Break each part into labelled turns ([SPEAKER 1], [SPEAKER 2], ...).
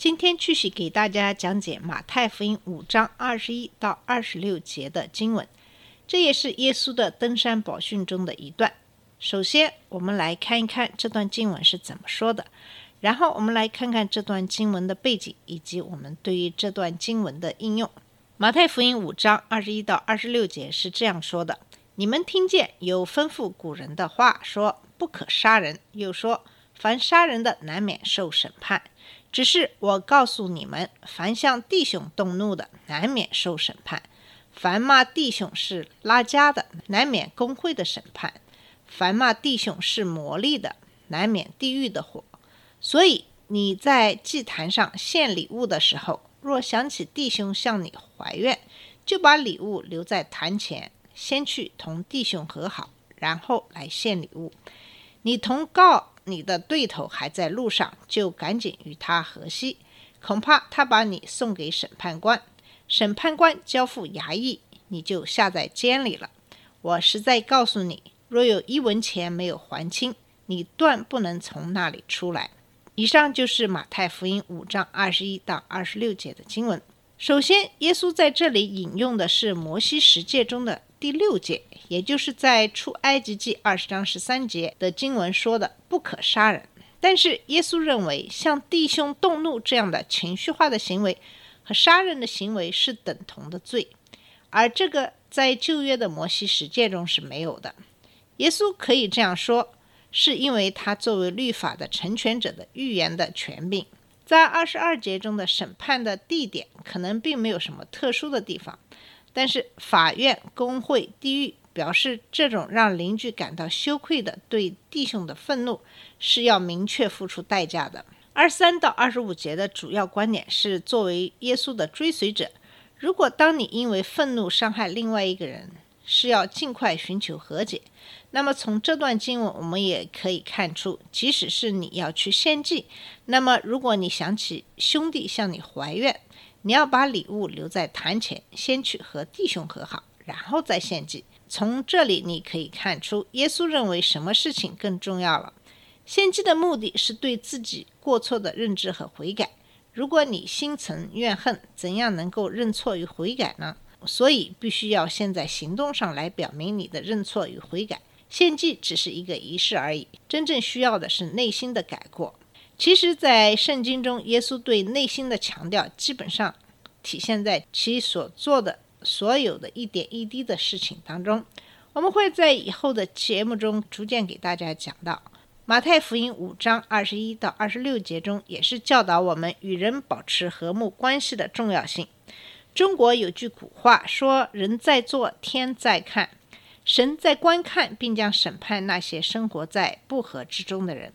[SPEAKER 1] 今天继续给大家讲解马太福音五章二十一到二十六节的经文，这也是耶稣的登山宝训中的一段。首先，我们来看一看这段经文是怎么说的，然后我们来看看这段经文的背景以及我们对于这段经文的应用。马太福音五章二十一到二十六节是这样说的：“你们听见有吩咐古人的话说，不可杀人，又说凡杀人的难免受审判。只是我告诉你们，凡向弟兄动怒的，难免受审判；凡骂弟兄是拉家的，难免公会的审判；凡骂弟兄是魔力的，难免地狱的火。所以你在祭坛上献礼物的时候，若想起弟兄向你怀怨，就把礼物留在坛前，先去同弟兄和好，然后来献礼物。你同告你的对头还在路上，就赶紧与他和稀，恐怕他把你送给审判官，审判官交付衙役，你就下在监里了。我实在告诉你，若有一文钱没有还清，你断不能从那里出来。以上就是马太福音五章二十一到二十六节的经文。首先，耶稣在这里引用的是摩西十诫中的第六节，也就是在出埃及记二十章十三节的经文说的“不可杀人”。但是，耶稣认为像弟兄动怒这样的情绪化的行为和杀人的行为是等同的罪，而这个在旧约的摩西十诫中是没有的。耶稣可以这样说，是因为他作为律法的成全者的预言的权柄。在二十二节中的审判的地点可能并没有什么特殊的地方，但是法院、工会、地狱表示这种让邻居感到羞愧的对弟兄的愤怒是要明确付出代价的。二三到二十五节的主要观点是，作为耶稣的追随者，如果当你因为愤怒伤害另外一个人，是要尽快寻求和解。那么从这段经文，我们也可以看出，即使是你要去献祭，那么如果你想起兄弟向你怀怨，你要把礼物留在坛前，先去和弟兄和好，然后再献祭。从这里你可以看出，耶稣认为什么事情更重要了。献祭的目的是对自己过错的认知和悔改。如果你心存怨恨，怎样能够认错与悔改呢？所以必须要先在行动上来表明你的认错与悔改。献祭只是一个仪式而已，真正需要的是内心的改过。其实，在圣经中，耶稣对内心的强调基本上体现在其所做的所有的一点一滴的事情当中。我们会在以后的节目中逐渐给大家讲到。马太福音五章二十一到二十六节中，也是教导我们与人保持和睦关系的重要性。中国有句古话说：“人在做，天在看。”神在观看，并将审判那些生活在不和之中的人。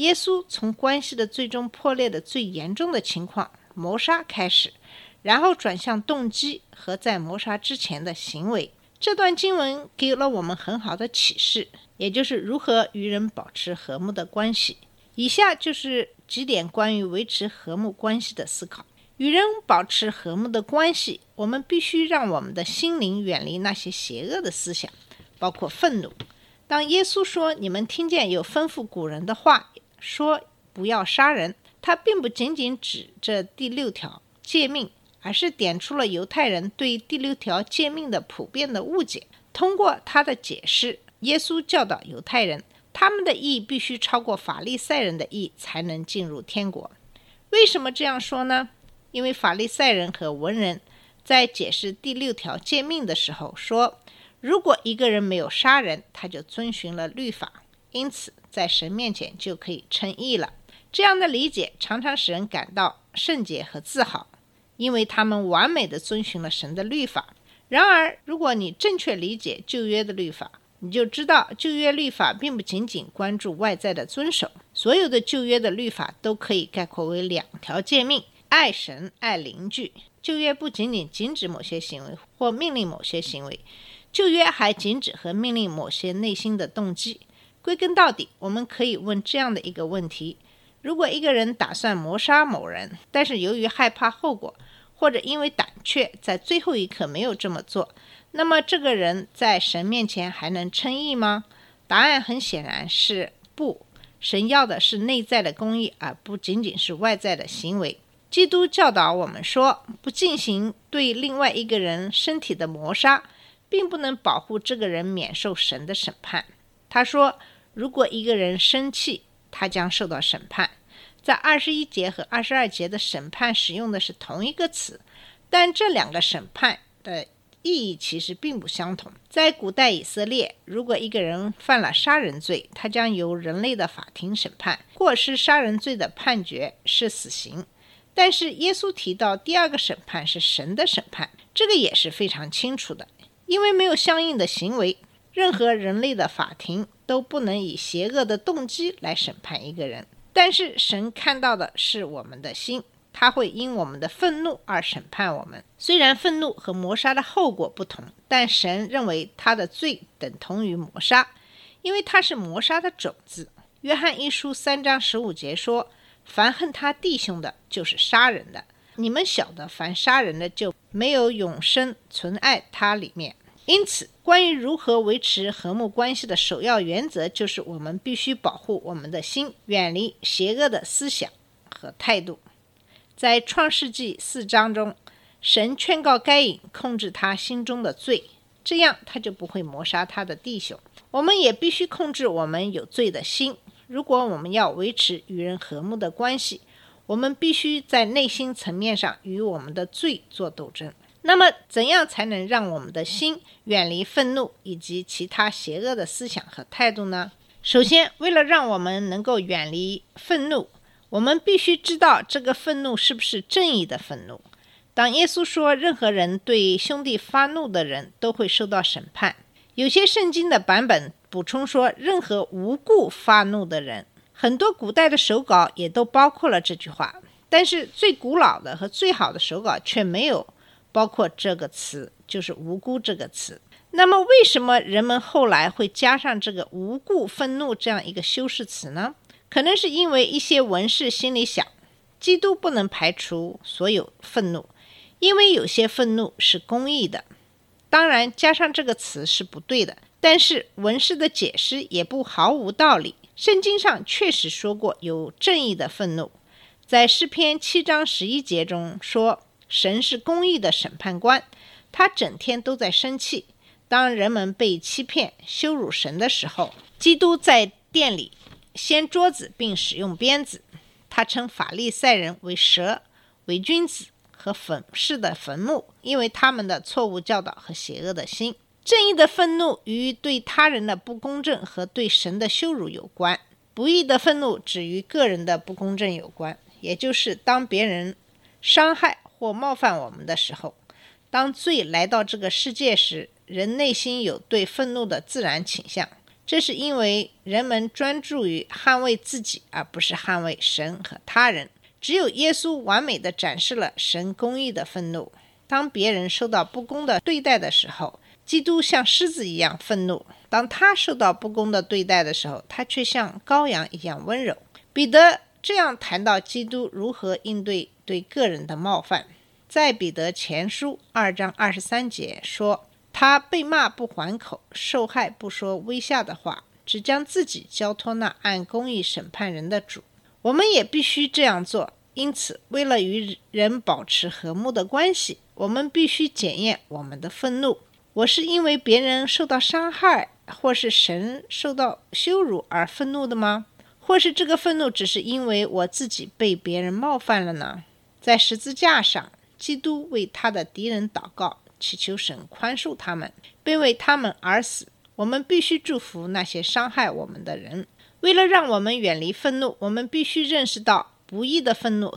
[SPEAKER 1] 耶稣从关系的最终破裂的最严重的情况——谋杀开始，然后转向动机和在谋杀之前的行为。这段经文给了我们很好的启示，也就是如何与人保持和睦的关系。以下就是几点关于维持和睦关系的思考。与人保持和睦的关系，我们必须让我们的心灵远离那些邪恶的思想，包括愤怒。当耶稣说“你们听见有吩咐古人的话，说不要杀人”，他并不仅仅指这第六条诫命，而是点出了犹太人对第六条诫命的普遍的误解。通过他的解释，耶稣教导犹太人，他们的义必须超过法利赛人的义，才能进入天国。为什么这样说呢？因为法利赛人和文人在解释第六条诫命的时候说，如果一个人没有杀人，他就遵循了律法，因此在神面前就可以称义了。这样的理解常常使人感到圣洁和自豪，因为他们完美的遵循了神的律法。然而，如果你正确理解旧约的律法，你就知道旧约律法并不仅仅关注外在的遵守，所有的旧约的律法都可以概括为两条诫命。爱神爱邻居，旧约不仅仅禁止某些行为或命令某些行为，旧约还禁止和命令某些内心的动机。归根到底，我们可以问这样的一个问题：如果一个人打算谋杀某人，但是由于害怕后果，或者因为胆怯，在最后一刻没有这么做，那么这个人在神面前还能称义吗？答案很显然是不。神要的是内在的公义，而不仅仅是外在的行为。基督教导我们说，不进行对另外一个人身体的谋杀，并不能保护这个人免受神的审判。他说，如果一个人生气，他将受到审判。在二十一节和二十二节的审判使用的是同一个词，但这两个审判的。意义其实并不相同。在古代以色列，如果一个人犯了杀人罪，他将由人类的法庭审判，过失杀人罪的判决是死刑。但是耶稣提到第二个审判是神的审判，这个也是非常清楚的，因为没有相应的行为，任何人类的法庭都不能以邪恶的动机来审判一个人。但是神看到的是我们的心。他会因我们的愤怒而审判我们。虽然愤怒和谋杀的后果不同，但神认为他的罪等同于谋杀，因为他是谋杀的种子。约翰一书三章十五节说：“凡恨他弟兄的，就是杀人的。你们晓得，凡杀人的，就没有永生存爱他里面。”因此，关于如何维持和睦关系的首要原则，就是我们必须保护我们的心，远离邪恶的思想和态度。在创世纪四章中，神劝告该隐控制他心中的罪，这样他就不会谋杀他的弟兄。我们也必须控制我们有罪的心。如果我们要维持与人和睦的关系，我们必须在内心层面上与我们的罪做斗争。那么，怎样才能让我们的心远离愤怒以及其他邪恶的思想和态度呢？首先，为了让我们能够远离愤怒。我们必须知道这个愤怒是不是正义的愤怒。当耶稣说任何人对兄弟发怒的人都会受到审判，有些圣经的版本补充说任何无故发怒的人。很多古代的手稿也都包括了这句话，但是最古老的和最好的手稿却没有包括这个词，就是“无辜”这个词。那么，为什么人们后来会加上这个“无故愤怒”这样一个修饰词呢？可能是因为一些文士心里想，基督不能排除所有愤怒，因为有些愤怒是公义的。当然，加上这个词是不对的，但是文士的解释也不毫无道理。圣经上确实说过有正义的愤怒，在诗篇七章十一节中说，神是公义的审判官，他整天都在生气。当人们被欺骗、羞辱神的时候，基督在殿里。掀桌子并使用鞭子，他称法利赛人为蛇、伪君子和粉饰的坟墓，因为他们的错误教导和邪恶的心。正义的愤怒与对他人的不公正和对神的羞辱有关；不义的愤怒只与个人的不公正有关，也就是当别人伤害或冒犯我们的时候。当罪来到这个世界时，人内心有对愤怒的自然倾向。这是因为人们专注于捍卫自己，而不是捍卫神和他人。只有耶稣完美的展示了神公义的愤怒。当别人受到不公的对待的时候，基督像狮子一样愤怒；当他受到不公的对待的时候，他却像羔羊一样温柔。彼得这样谈到基督如何应对对个人的冒犯，在彼得前书二章二十三节说。他被骂不还口，受害不说微笑的话，只将自己交托那按公义审判人的主。我们也必须这样做。因此，为了与人保持和睦的关系，我们必须检验我们的愤怒。我是因为别人受到伤害，或是神受到羞辱而愤怒的吗？或是这个愤怒只是因为我自己被别人冒犯了呢？在十字架上，基督为他的敌人祷告。祈求神宽恕他们，并为他们而死。我们必须祝福那些伤害我们的人。为了让我们远离愤怒，我们必须认识到不义的愤怒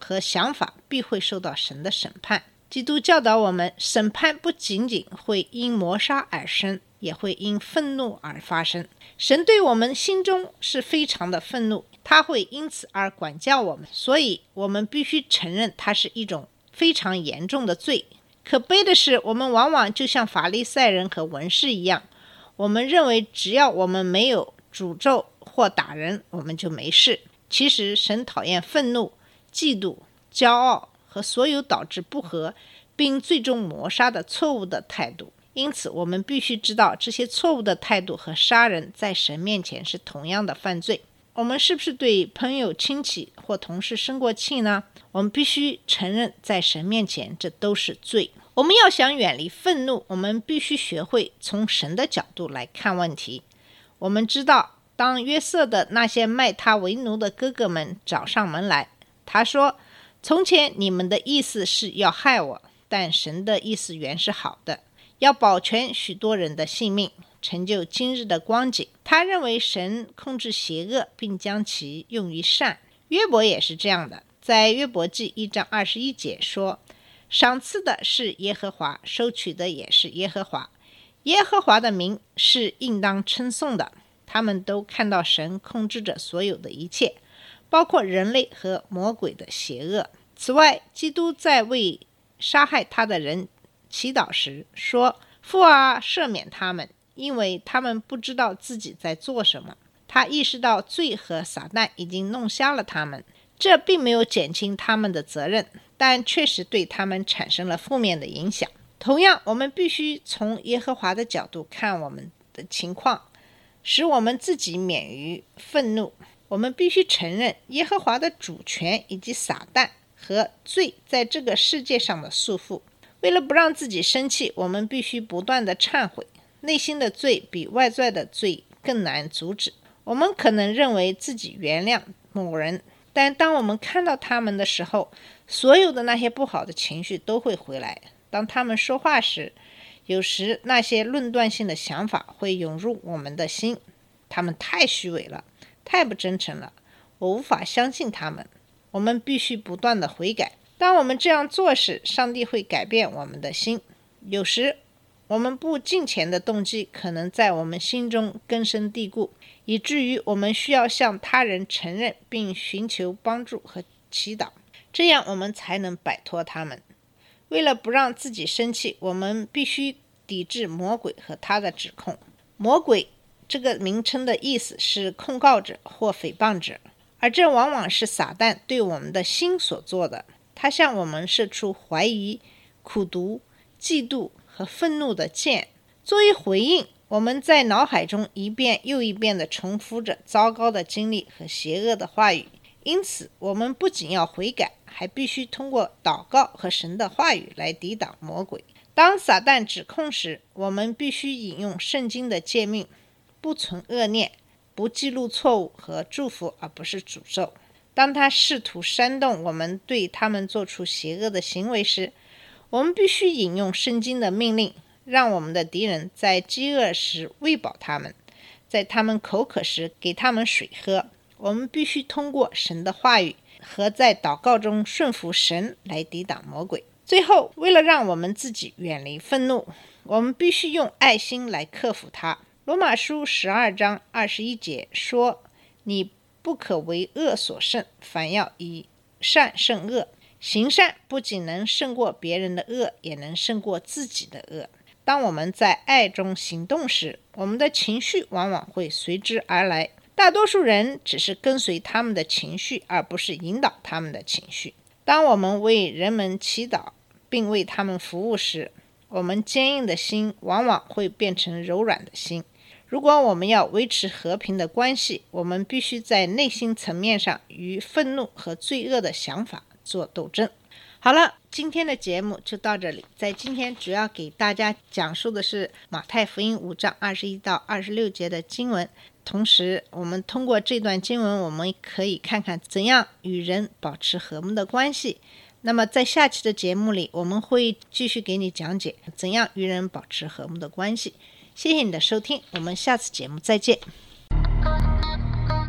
[SPEAKER 1] 和想法必会受到神的审判。基督教导我们，审判不仅仅会因谋杀而生，也会因愤怒而发生。神对我们心中是非常的愤怒，他会因此而管教我们。所以，我们必须承认它是一种。非常严重的罪。可悲的是，我们往往就像法利赛人和文士一样，我们认为只要我们没有诅咒或打人，我们就没事。其实，神讨厌愤怒、嫉妒、骄傲和所有导致不和并最终谋杀的错误的态度。因此，我们必须知道这些错误的态度和杀人在神面前是同样的犯罪。我们是不是对朋友、亲戚或同事生过气呢？我们必须承认，在神面前这都是罪。我们要想远离愤怒，我们必须学会从神的角度来看问题。我们知道，当约瑟的那些卖他为奴的哥哥们找上门来，他说：“从前你们的意思是要害我，但神的意思原是好的。”要保全许多人的性命，成就今日的光景。他认为神控制邪恶，并将其用于善。约伯也是这样的，在约伯记一章二十一节说：“赏赐的是耶和华，收取的也是耶和华。耶和华的名是应当称颂的。”他们都看到神控制着所有的一切，包括人类和魔鬼的邪恶。此外，基督在为杀害他的人。祈祷时说：“父啊，赦免他们，因为他们不知道自己在做什么。”他意识到罪和撒旦已经弄瞎了他们，这并没有减轻他们的责任，但确实对他们产生了负面的影响。同样，我们必须从耶和华的角度看我们的情况，使我们自己免于愤怒。我们必须承认耶和华的主权以及撒旦和罪在这个世界上的束缚。为了不让自己生气，我们必须不断的忏悔。内心的罪比外在的罪更难阻止。我们可能认为自己原谅某人，但当我们看到他们的时候，所有的那些不好的情绪都会回来。当他们说话时，有时那些论断性的想法会涌入我们的心。他们太虚伪了，太不真诚了，我无法相信他们。我们必须不断的悔改。当我们这样做时，上帝会改变我们的心。有时，我们不敬虔的动机可能在我们心中根深蒂固，以至于我们需要向他人承认并寻求帮助和祈祷，这样我们才能摆脱他们。为了不让自己生气，我们必须抵制魔鬼和他的指控。魔鬼这个名称的意思是控告者或诽谤者，而这往往是撒旦对我们的心所做的。他向我们射出怀疑、苦读、嫉妒和愤怒的箭。作为回应，我们在脑海中一遍又一遍地重复着糟糕的经历和邪恶的话语。因此，我们不仅要悔改，还必须通过祷告和神的话语来抵挡魔鬼。当撒旦指控时，我们必须引用圣经的诫命：不存恶念，不记录错误和祝福，而不是诅咒。当他试图煽动我们对他们做出邪恶的行为时，我们必须引用圣经的命令，让我们的敌人在饥饿时喂饱他们，在他们口渴时给他们水喝。我们必须通过神的话语和在祷告中顺服神来抵挡魔鬼。最后，为了让我们自己远离愤怒，我们必须用爱心来克服它。罗马书十二章二十一节说：“你。”不可为恶所胜，反要以善胜恶。行善不仅能胜过别人的恶，也能胜过自己的恶。当我们在爱中行动时，我们的情绪往往会随之而来。大多数人只是跟随他们的情绪，而不是引导他们的情绪。当我们为人们祈祷并为他们服务时，我们坚硬的心往往会变成柔软的心。如果我们要维持和平的关系，我们必须在内心层面上与愤怒和罪恶的想法做斗争。好了，今天的节目就到这里。在今天主要给大家讲述的是马太福音五章二十一到二十六节的经文，同时我们通过这段经文，我们可以看看怎样与人保持和睦的关系。那么在下期的节目里，我们会继续给你讲解怎样与人保持和睦的关系。谢谢你的收听，我们下次节目再见。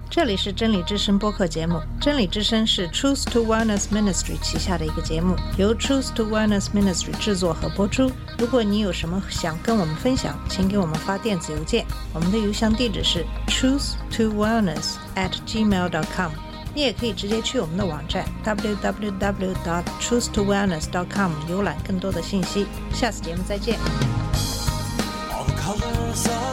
[SPEAKER 1] 这里是真理之声播客节目，真理之声是 Truth to Wellness Ministry 旗下的一个节目，由 Truth to Wellness Ministry 制作和播出。如果你有什么想跟我们分享，请给我们发电子邮件，我们的邮箱地址是 truth to wellness at gmail dot com。你也可以直接去我们的网站 www.truth to wellness.com 浏览更多的信息。下次节目再见。
[SPEAKER 2] stars